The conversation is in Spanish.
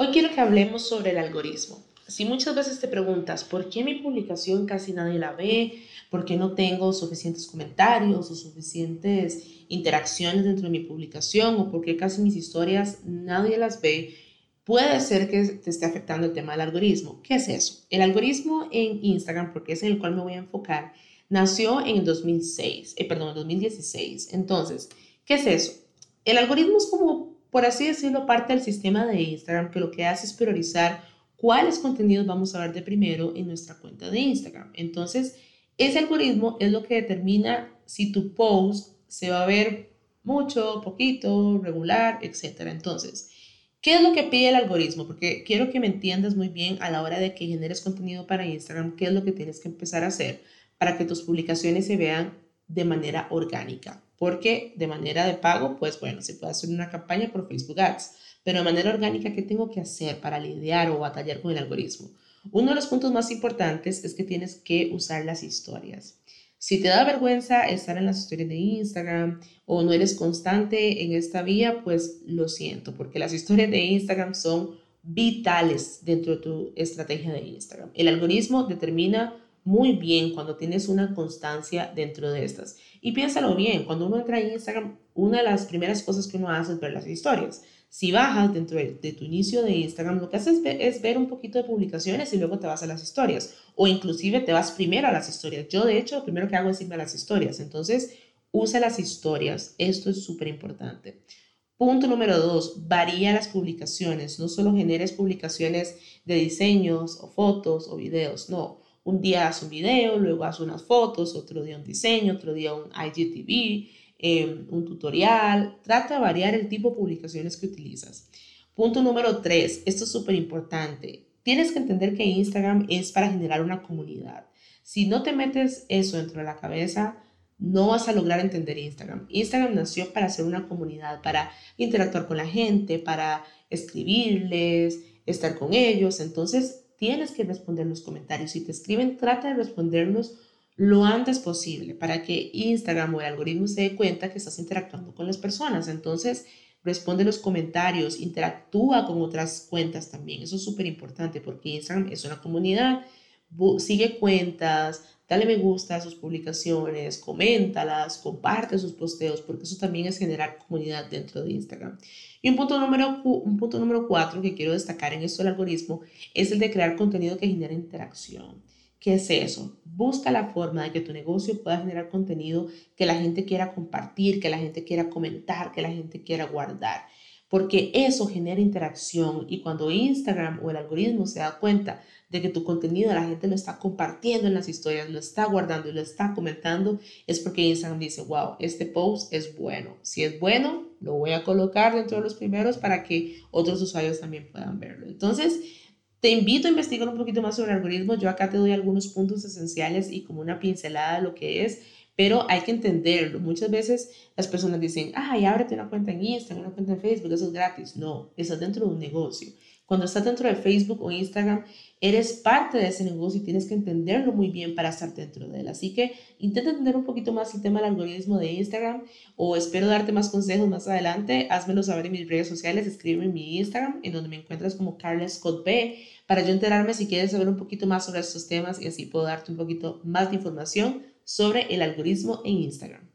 Hoy quiero que hablemos sobre el algoritmo. Si muchas veces te preguntas por qué mi publicación casi nadie la ve, por qué no tengo suficientes comentarios o suficientes interacciones dentro de mi publicación o por qué casi mis historias nadie las ve, puede ser que te esté afectando el tema del algoritmo. ¿Qué es eso? El algoritmo en Instagram, porque es en el cual me voy a enfocar, nació en el 2006, eh, perdón, en 2016. Entonces, ¿qué es eso? El algoritmo es como por así decirlo, parte del sistema de Instagram que lo que hace es priorizar cuáles contenidos vamos a ver de primero en nuestra cuenta de Instagram. Entonces, ese algoritmo es lo que determina si tu post se va a ver mucho, poquito, regular, etc. Entonces, ¿qué es lo que pide el algoritmo? Porque quiero que me entiendas muy bien a la hora de que generes contenido para Instagram, qué es lo que tienes que empezar a hacer para que tus publicaciones se vean de manera orgánica porque de manera de pago, pues bueno, se puede hacer una campaña por Facebook Ads, pero de manera orgánica, ¿qué tengo que hacer para lidiar o batallar con el algoritmo? Uno de los puntos más importantes es que tienes que usar las historias. Si te da vergüenza estar en las historias de Instagram o no eres constante en esta vía, pues lo siento, porque las historias de Instagram son vitales dentro de tu estrategia de Instagram. El algoritmo determina muy bien cuando tienes una constancia dentro de estas. Y piénsalo bien, cuando uno entra en Instagram, una de las primeras cosas que uno hace es ver las historias. Si bajas dentro de, tu inicio de Instagram, lo que haces es ver, un poquito de publicaciones y luego te vas a las historias. O inclusive te vas primero a las historias. Yo, de hecho, lo primero que hago es irme a las historias. Entonces, usa las historias. Esto es súper importante. Punto número dos, varía las publicaciones. No solo generes publicaciones de diseños o fotos o videos, no un día haz un video, luego haz unas fotos, otro día un diseño, otro día un IGTV, em, un tutorial. Trata de variar el tipo de publicaciones que utilizas. Punto número tres, esto es súper importante. Tienes que entender que Instagram es para generar una comunidad. Si no te metes eso dentro de la cabeza, no vas a lograr entender Instagram. Instagram nació para ser una comunidad, para interactuar con la gente, para escribirles, estar con ellos. Entonces, tienes que responder los comentarios. Si te escriben, trata de responderlos lo antes posible para que Instagram o el algoritmo se dé cuenta que estás interactuando con las personas. Entonces, responde los comentarios, interactúa con otras cuentas también. Eso es súper importante porque Instagram es una comunidad. Sigue cuentas, dale me gusta a sus publicaciones, coméntalas, comparte sus posteos, porque eso también es generar comunidad dentro de Instagram. Y un punto número, un punto número cuatro que quiero destacar en esto del algoritmo es el de crear contenido que genere interacción. ¿Qué es eso? Busca la forma de que tu negocio pueda generar contenido que la gente quiera compartir, que la gente quiera comentar, que la gente quiera guardar. Porque eso genera interacción y cuando Instagram o el algoritmo se da cuenta de que tu contenido la gente lo está compartiendo en las historias, lo está guardando y lo está comentando, es porque Instagram dice, wow, este post es bueno. Si es bueno, lo voy a colocar dentro de los primeros para que otros usuarios también puedan verlo. Entonces, te invito a investigar un poquito más sobre el algoritmo. Yo acá te doy algunos puntos esenciales y como una pincelada de lo que es, pero hay que entenderlo. Muchas veces las personas dicen, ay, ábrete una cuenta en Instagram, una cuenta en Facebook, eso es gratis. No, eso es dentro de un negocio. Cuando estás dentro de Facebook o Instagram, eres parte de ese negocio y tienes que entenderlo muy bien para estar dentro de él. Así que intenta entender un poquito más el tema del algoritmo de Instagram o espero darte más consejos más adelante. Házmelo saber en mis redes sociales, escríbeme en mi Instagram, en donde me encuentras como Carla Scott B, para yo enterarme si quieres saber un poquito más sobre estos temas y así puedo darte un poquito más de información sobre el algoritmo en Instagram.